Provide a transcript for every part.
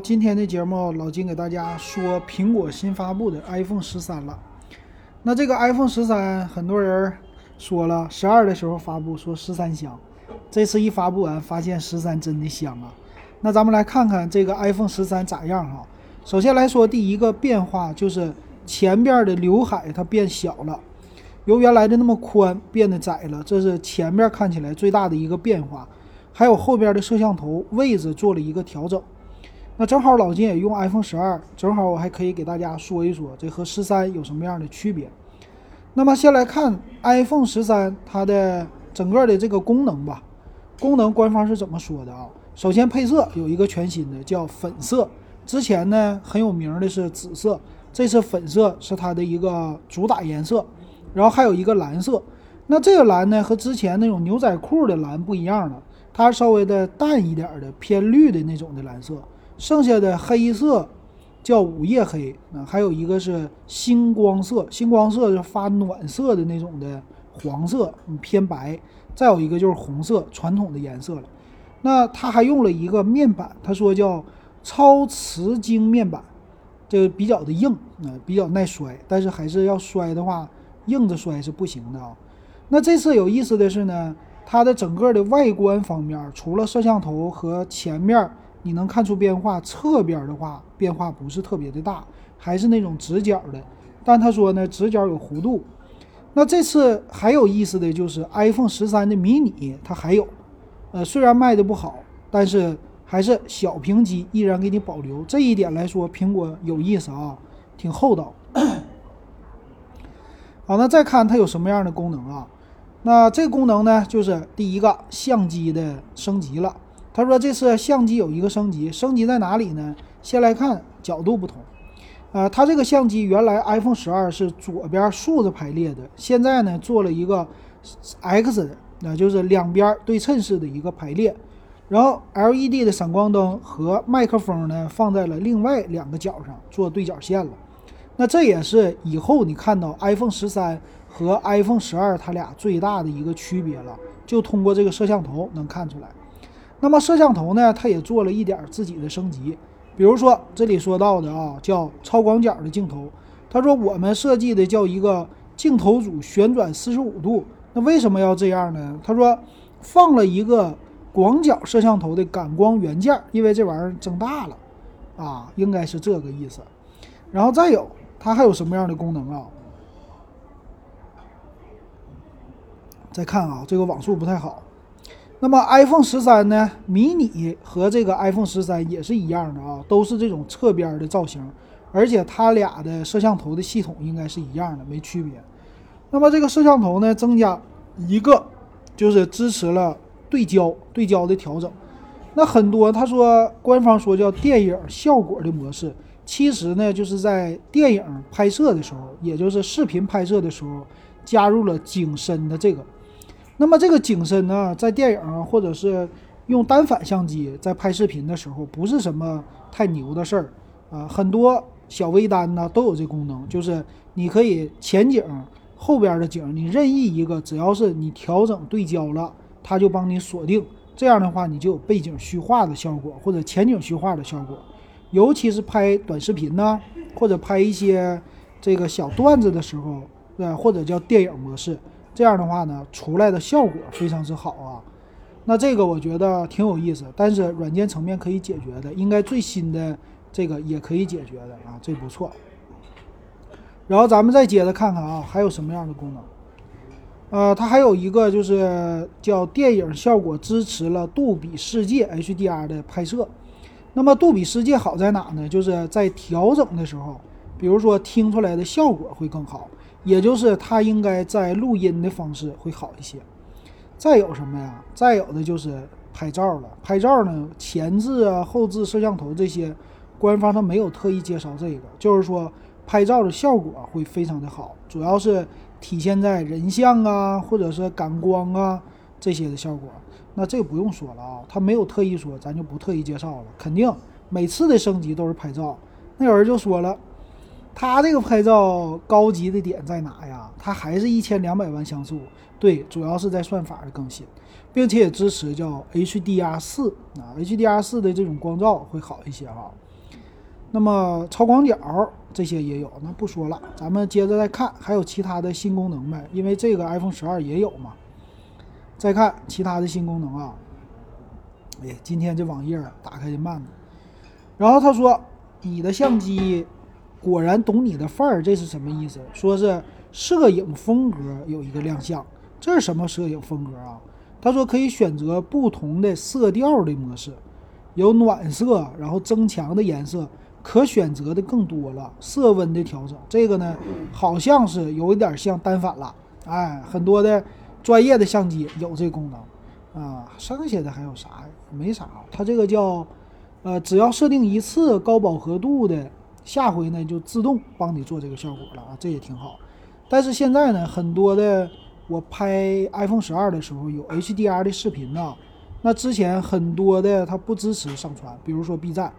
今天的节目老金给大家说苹果新发布的 iPhone 十三了。那这个 iPhone 十三，很多人说了，十二的时候发布说十三香，这次一发布完，发现十三真的香啊。那咱们来看看这个 iPhone 十三咋样哈。首先来说，第一个变化就是前边的刘海它变小了，由原来的那么宽变得窄了，这是前面看起来最大的一个变化。还有后边的摄像头位置做了一个调整，那正好老金也用 iPhone 十二，正好我还可以给大家说一说这和十三有什么样的区别。那么先来看 iPhone 十三它的整个的这个功能吧，功能官方是怎么说的啊？首先配色有一个全新的叫粉色，之前呢很有名的是紫色，这次粉色是它的一个主打颜色，然后还有一个蓝色，那这个蓝呢和之前那种牛仔裤的蓝不一样了。它稍微的淡一点的偏绿的那种的蓝色，剩下的黑色叫午夜黑啊，还有一个是星光色，星光色是发暖色的那种的黄色，偏白，再有一个就是红色，传统的颜色了。那它还用了一个面板，他说叫超瓷晶面板，这个比较的硬啊，比较耐摔，但是还是要摔的话，硬着摔是不行的啊。那这次有意思的是呢。它的整个的外观方面，除了摄像头和前面你能看出变化，侧边的话变化不是特别的大，还是那种直角的。但他说呢，直角有弧度。那这次还有意思的就是 iPhone 十三的迷你，它还有，呃，虽然卖的不好，但是还是小屏机依然给你保留。这一点来说，苹果有意思啊，挺厚道。好，那再看它有什么样的功能啊？那这功能呢，就是第一个相机的升级了。他说这次相机有一个升级，升级在哪里呢？先来看角度不同。呃，它这个相机原来 iPhone 十二是左边竖着排列的，现在呢做了一个 X 的，那就是两边对称式的一个排列。然后 LED 的闪光灯和麦克风呢放在了另外两个角上做对角线了。那这也是以后你看到 iPhone 十三。和 iPhone 十二它俩最大的一个区别了，就通过这个摄像头能看出来。那么摄像头呢，它也做了一点自己的升级，比如说这里说到的啊，叫超广角的镜头。他说我们设计的叫一个镜头组旋转四十五度。那为什么要这样呢？他说放了一个广角摄像头的感光元件，因为这玩意儿增大了啊，应该是这个意思。然后再有，它还有什么样的功能啊？再看啊，这个网速不太好。那么 iPhone 十三呢？迷你和这个 iPhone 十三也是一样的啊，都是这种侧边的造型，而且它俩的摄像头的系统应该是一样的，没区别。那么这个摄像头呢，增加一个，就是支持了对焦对焦的调整。那很多他说官方说叫电影效果的模式，其实呢就是在电影拍摄的时候，也就是视频拍摄的时候，加入了景深的这个。那么这个景深呢，在电影啊，或者是用单反相机在拍视频的时候，不是什么太牛的事儿啊。很多小微单呢都有这功能，就是你可以前景、后边的景，你任意一个，只要是你调整对焦了，它就帮你锁定。这样的话，你就有背景虚化的效果，或者前景虚化的效果。尤其是拍短视频呢，或者拍一些这个小段子的时候，呃，或者叫电影模式。这样的话呢，出来的效果非常之好啊。那这个我觉得挺有意思，但是软件层面可以解决的，应该最新的这个也可以解决的啊，这不错。然后咱们再接着看看啊，还有什么样的功能？呃，它还有一个就是叫电影效果支持了杜比世界 HDR 的拍摄。那么杜比世界好在哪呢？就是在调整的时候，比如说听出来的效果会更好。也就是它应该在录音的方式会好一些。再有什么呀？再有的就是拍照了。拍照呢，前置啊、后置摄像头这些，官方它没有特意介绍这个，就是说拍照的效果会非常的好，主要是体现在人像啊，或者是感光啊这些的效果。那这不用说了啊，他没有特意说，咱就不特意介绍了。肯定每次的升级都是拍照。那有人就说了。它这个拍照高级的点在哪呀？它还是一千两百万像素，对，主要是在算法的更新，并且也支持叫 HDR 四啊，HDR 四的这种光照会好一些啊。那么超广角这些也有，那不说了，咱们接着再看，还有其他的新功能呗？因为这个 iPhone 十二也有嘛。再看其他的新功能啊，哎，今天这网页打开的慢了。然后他说，你的相机果然懂你的范儿，这是什么意思？说是摄影风格有一个亮相，这是什么摄影风格啊？他说可以选择不同的色调的模式，有暖色，然后增强的颜色。可选择的更多了，色温的调整，这个呢好像是有一点像单反了，哎，很多的专业的相机有这功能啊，剩下的还有啥？没啥，它这个叫呃，只要设定一次高饱和度的，下回呢就自动帮你做这个效果了啊，这也挺好。但是现在呢，很多的我拍 iPhone 十二的时候有 HDR 的视频呢，那之前很多的它不支持上传，比如说 B 站。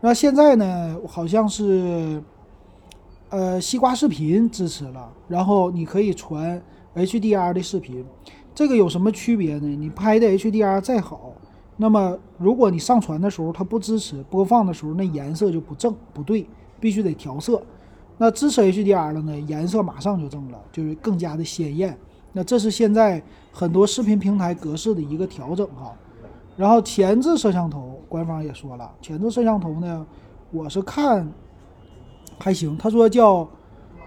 那现在呢，好像是，呃，西瓜视频支持了，然后你可以传 HDR 的视频，这个有什么区别呢？你拍的 HDR 再好，那么如果你上传的时候它不支持，播放的时候那颜色就不正不对，必须得调色。那支持 HDR 了呢，颜色马上就正了，就是更加的鲜艳。那这是现在很多视频平台格式的一个调整哈。然后前置摄像头，官方也说了，前置摄像头呢，我是看还行。他说叫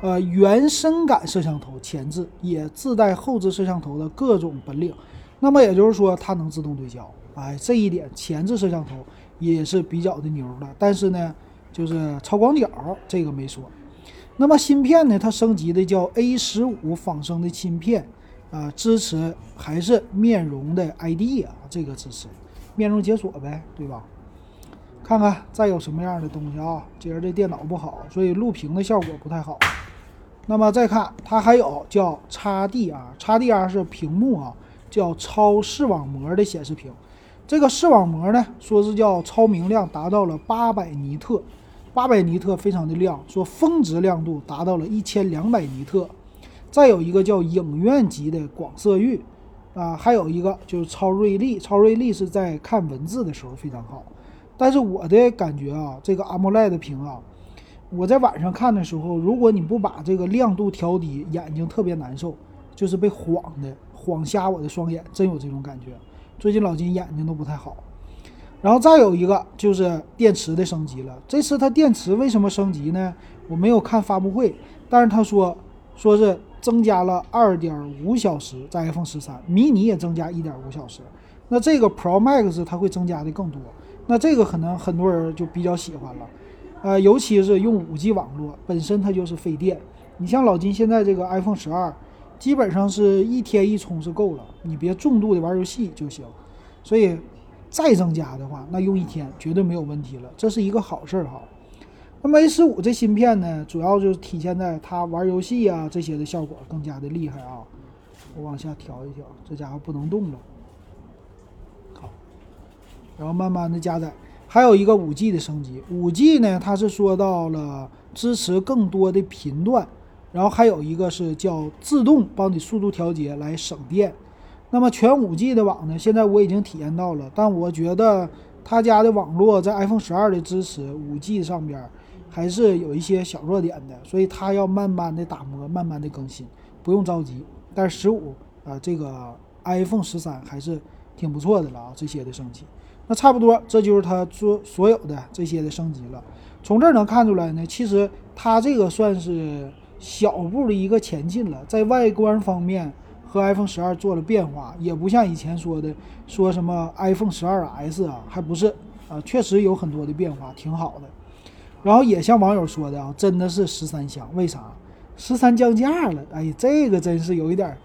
呃原深感摄像头前置，也自带后置摄像头的各种本领。那么也就是说，它能自动对焦。哎，这一点前置摄像头也是比较的牛的。但是呢，就是超广角这个没说。那么芯片呢，它升级的叫 A 十五仿生的芯片。啊，支持还是面容的 ID 啊，这个支持面容解锁呗，对吧？看看再有什么样的东西啊？今儿这电脑不好，所以录屏的效果不太好。那么再看，它还有叫 XDR，XDR 是屏幕啊，叫超视网膜的显示屏。这个视网膜呢，说是叫超明亮，达到了八百尼特，八百尼特非常的亮，说峰值亮度达到了一千两百尼特。再有一个叫影院级的广色域，啊，还有一个就是超锐利，超锐利是在看文字的时候非常好。但是我的感觉啊，这个 AMOLED 屏啊，我在晚上看的时候，如果你不把这个亮度调低，眼睛特别难受，就是被晃的，晃瞎我的双眼，真有这种感觉。最近老金眼睛都不太好。然后再有一个就是电池的升级了，这次它电池为什么升级呢？我没有看发布会，但是他说说是。增加了二点五小时，在 iPhone 十三，迷你也增加一点五小时，那这个 Pro Max 它会增加的更多，那这个可能很多人就比较喜欢了，呃，尤其是用五 G 网络，本身它就是费电。你像老金现在这个 iPhone 十二，基本上是一天一充是够了，你别重度的玩游戏就行。所以再增加的话，那用一天绝对没有问题了，这是一个好事儿哈。那么 A 十五这芯片呢，主要就是体现在它玩游戏啊这些的效果更加的厉害啊。我往下调一调，这家伙不能动了。好，然后慢慢的加载。还有一个五 G 的升级，五 G 呢，它是说到了支持更多的频段，然后还有一个是叫自动帮你速度调节来省电。那么全五 G 的网呢，现在我已经体验到了，但我觉得他家的网络在 iPhone 十二的支持五 G 上边。还是有一些小弱点的，所以它要慢慢的打磨，慢慢的更新，不用着急。但是十五啊，这个 iPhone 十三还是挺不错的了啊，这些的升级，那差不多，这就是它做所有的这些的升级了。从这儿能看出来呢，其实它这个算是小步的一个前进了，在外观方面和 iPhone 十二做了变化，也不像以前说的说什么 iPhone 十二 S 啊，还不是啊，确实有很多的变化，挺好的。然后也像网友说的啊，真的是十三香，为啥？十三降价了，哎，这个真是有一点，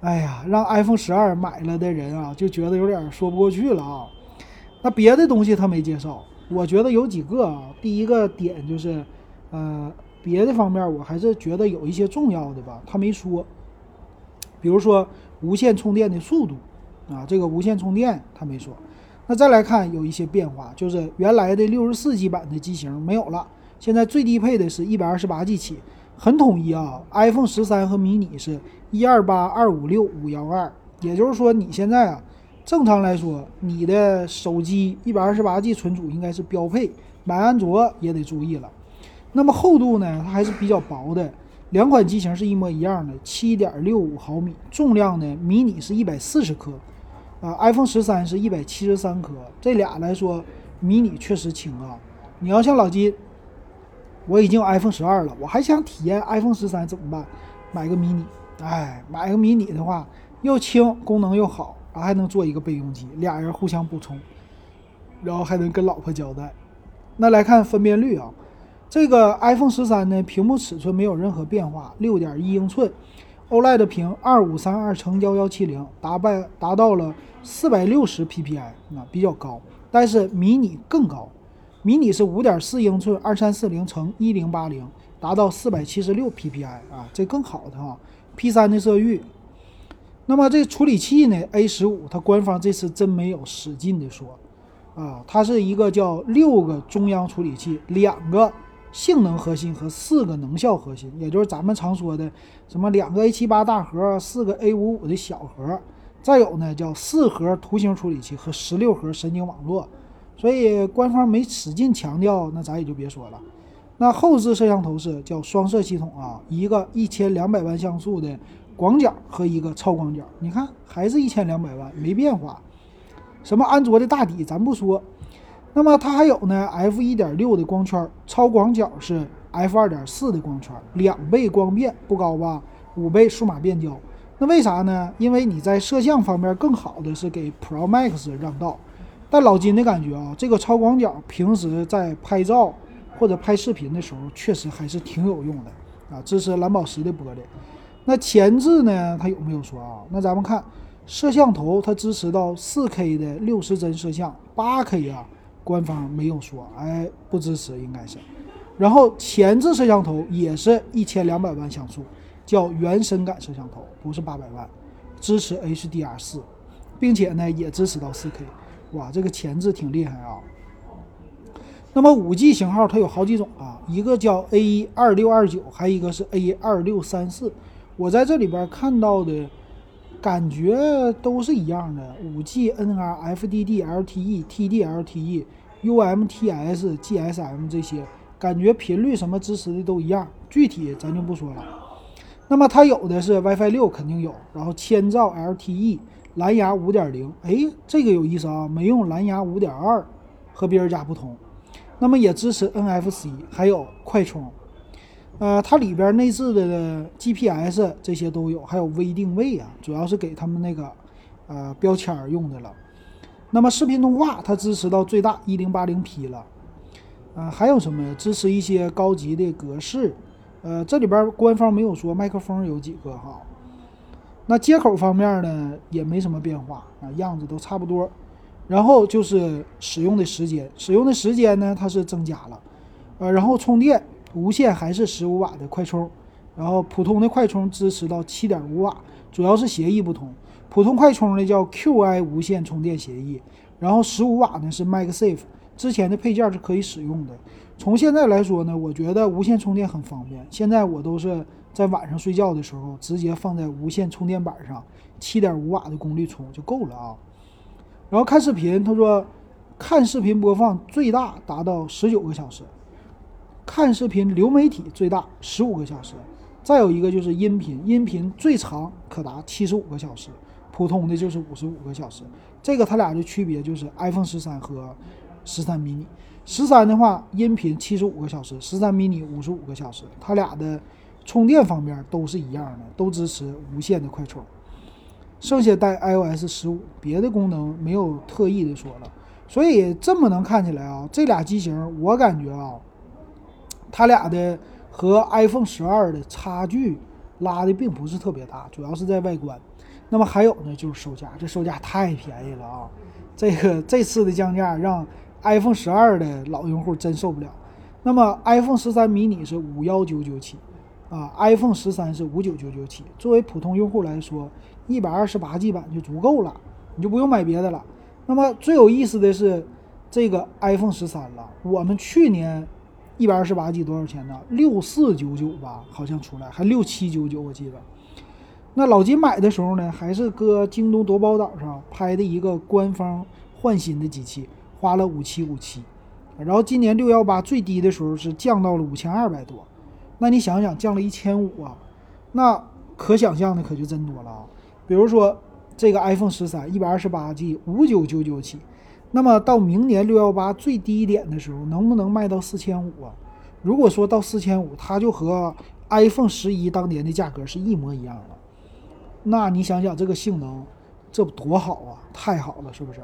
哎呀，让 iPhone 十二买了的人啊，就觉得有点说不过去了啊。那别的东西他没介绍，我觉得有几个啊。第一个点就是，呃，别的方面我还是觉得有一些重要的吧，他没说。比如说无线充电的速度啊，这个无线充电他没说。那再来看有一些变化，就是原来的六十四 G 版的机型没有了，现在最低配的是一百二十八 G 起，很统一啊。iPhone 十三和迷你是一二八二五六五幺二，也就是说你现在啊，正常来说你的手机一百二十八 G 存储应该是标配，买安卓也得注意了。那么厚度呢，它还是比较薄的。两款机型是一模一样的，七点六五毫米。重量呢，迷你是一百四十克，啊，iPhone 十三是一百七十三克。这俩来说，迷你确实轻啊。你要像老金，我已经有 iPhone 十二了，我还想体验 iPhone 十三怎么办？买个迷你。哎，买个迷你的话，又轻，功能又好，还能做一个备用机，俩人互相补充，然后还能跟老婆交代。那来看分辨率啊。这个 iPhone 十三呢，屏幕尺寸没有任何变化，六点一英寸，OLED 屏，二五三二乘幺幺七零，达拜达到了四百六十 PPI，啊比较高。但是迷你更高，迷你是五点四英寸，二三四零乘一零八零，达到四百七十六 PPI，啊这更好的哈，P 三的色域。那么这处理器呢，A 十五，它官方这次真没有使劲的说，啊，它是一个叫六个中央处理器，两个。性能核心和四个能效核心，也就是咱们常说的什么两个 A 七八大核，四个 A 五五的小核，再有呢叫四核图形处理器和十六核神经网络。所以官方没使劲强调，那咱也就别说了。那后置摄像头是叫双摄系统啊，一个一千两百万像素的广角和一个超广角，你看还是一千两百万没变化。什么安卓的大底咱不说。那么它还有呢，f 一点六的光圈，超广角是 f 二点四的光圈，两倍光变不高吧？五倍数码变焦，那为啥呢？因为你在摄像方面更好的是给 Pro Max 让道。但老金的感觉啊，这个超广角平时在拍照或者拍视频的时候，确实还是挺有用的啊。支持蓝宝石的玻璃。那前置呢？它有没有说啊？那咱们看摄像头，它支持到 4K 的六十帧摄像，8K 啊。官方没有说，哎，不支持应该是。然后前置摄像头也是一千两百万像素，叫原深感摄像头，不是八百万，支持 HDR 四，并且呢也支持到四 K。哇，这个前置挺厉害啊。那么五 G 型号它有好几种啊，一个叫 A 二六二九，还有一个是 A 二六三四。我在这里边看到的。感觉都是一样的，五 G NR、FDD、LTE、TD-LTE、UMTS、GSM 这些，感觉频率什么支持的都一样，具体咱就不说了。那么它有的是 WiFi 六肯定有，然后千兆 LTE、蓝牙五点零，哎，这个有意思啊，没用蓝牙五点二，和别人家不同。那么也支持 NFC，还有快充。呃，它里边内置的 GPS 这些都有，还有微定位啊，主要是给他们那个呃标签用的了。那么视频通话它支持到最大一零八零 P 了，呃，还有什么呀支持一些高级的格式？呃，这里边官方没有说麦克风有几个哈。那接口方面呢也没什么变化啊，样子都差不多。然后就是使用的时间，使用的时间呢它是增加了，呃，然后充电。无线还是十五瓦的快充，然后普通的快充支持到七点五瓦，主要是协议不同。普通快充呢叫 Qi 无线充电协议，然后十五瓦呢是 MagSafe，之前的配件是可以使用的。从现在来说呢，我觉得无线充电很方便。现在我都是在晚上睡觉的时候直接放在无线充电板上，七点五瓦的功率充就够了啊。然后看视频，他说看视频播放最大达到十九个小时。看视频流媒体最大十五个小时，再有一个就是音频，音频最长可达七十五个小时，普通的就是五十五个小时。这个它俩的区别就是 iPhone 十三和十三 mini。十三的话，音频七十五个小时，十三 mini 五十五个小时。它俩的充电方面都是一样的，都支持无线的快充。剩下带 iOS 十五，别的功能没有特意的说了。所以这么能看起来啊，这俩机型我感觉啊。它俩的和 iPhone 十二的差距拉的并不是特别大，主要是在外观。那么还有呢，就是售价，这售价太便宜了啊！这个这次的降价让 iPhone 十二的老用户真受不了。那么 iPhone 十三迷你是五幺九九起，啊，iPhone 十三是五九九九起。作为普通用户来说，一百二十八 G 版就足够了，你就不用买别的了。那么最有意思的是这个 iPhone 十三了，我们去年。一百二十八 G 多少钱呢？六四九九吧，好像出来还六七九九，我记得。那老金买的时候呢，还是搁京东夺宝岛上拍的一个官方换新的机器，花了五七五七。然后今年六幺八最低的时候是降到了五千二百多，那你想想降了一千五啊，那可想象的可就真多了啊。比如说这个 iPhone 十三一百二十八 G 五九九九起，那么到明年六幺八最低点的时候，能不能卖到四千五啊？如果说到四千五，它就和 iPhone 十一当年的价格是一模一样的。那你想想这个性能，这多好啊，太好了，是不是？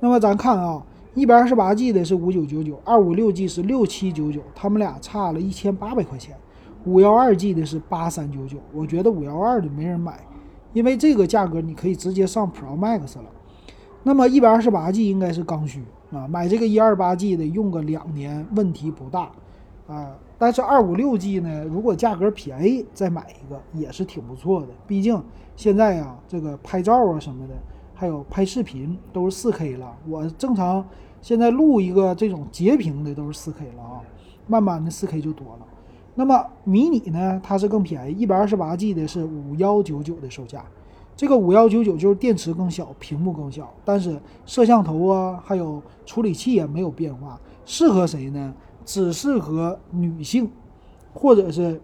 那么咱看啊，一百二十八 G 的是五九九九，二五六 G 是六七九九，他们俩差了一千八百块钱。五幺二 G 的是八三九九，我觉得五幺二的没人买，因为这个价格你可以直接上 Pro Max 了。那么一百二十八 G 应该是刚需啊，买这个一二八 G 的用个两年问题不大啊。但是二五六 G 呢，如果价格便宜再买一个也是挺不错的，毕竟。现在呀，这个拍照啊什么的，还有拍视频都是四 K 了。我正常现在录一个这种截屏的都是四 K 了啊，慢慢的四 K 就多了。那么迷你呢，它是更便宜，一百二十八 G 的是五幺九九的售价。这个五幺九九就是电池更小，屏幕更小，但是摄像头啊，还有处理器也没有变化。适合谁呢？只适合女性，或者是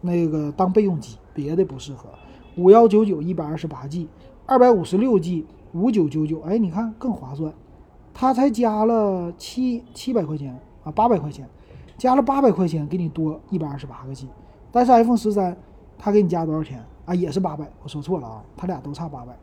那个当备用机，别的不适合。五幺九九一百二十八 G，二百五十六 G 五九九九，哎，你看更划算，它才加了七七百块钱啊，八百块钱，加了八百块钱给你多一百二十八个 G，但是 iPhone 十三他给你加多少钱啊？也是八百，我说错了啊，它俩都差八百，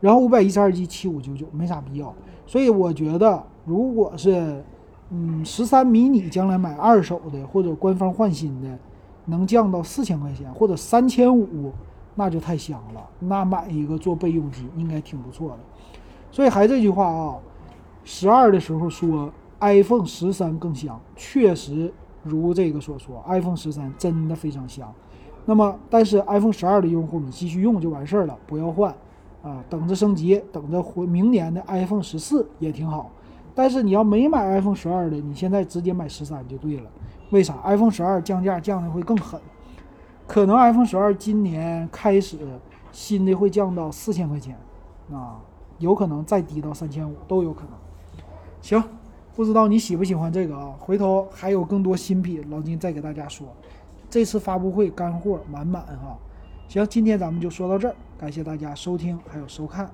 然后五百一十二 G 七五九九没啥必要，所以我觉得如果是嗯十三迷你将来买二手的或者官方换新的，能降到四千块钱或者三千五。那就太香了，那买一个做备用机应该挺不错的。所以还这句话啊，十二的时候说 iPhone 十三更香，确实如这个所说，iPhone 十三真的非常香。那么，但是 iPhone 十二的用户你继续用就完事儿了，不要换啊，等着升级，等着回明年的 iPhone 十四也挺好。但是你要没买 iPhone 十二的，你现在直接买十三就对了。为啥？iPhone 十二降价降的会更狠。可能 iPhone 十二今年开始新的会降到四千块钱，啊，有可能再低到三千五都有可能。行，不知道你喜不喜欢这个啊？回头还有更多新品，老金再给大家说。这次发布会干货满满哈。行，今天咱们就说到这儿，感谢大家收听还有收看。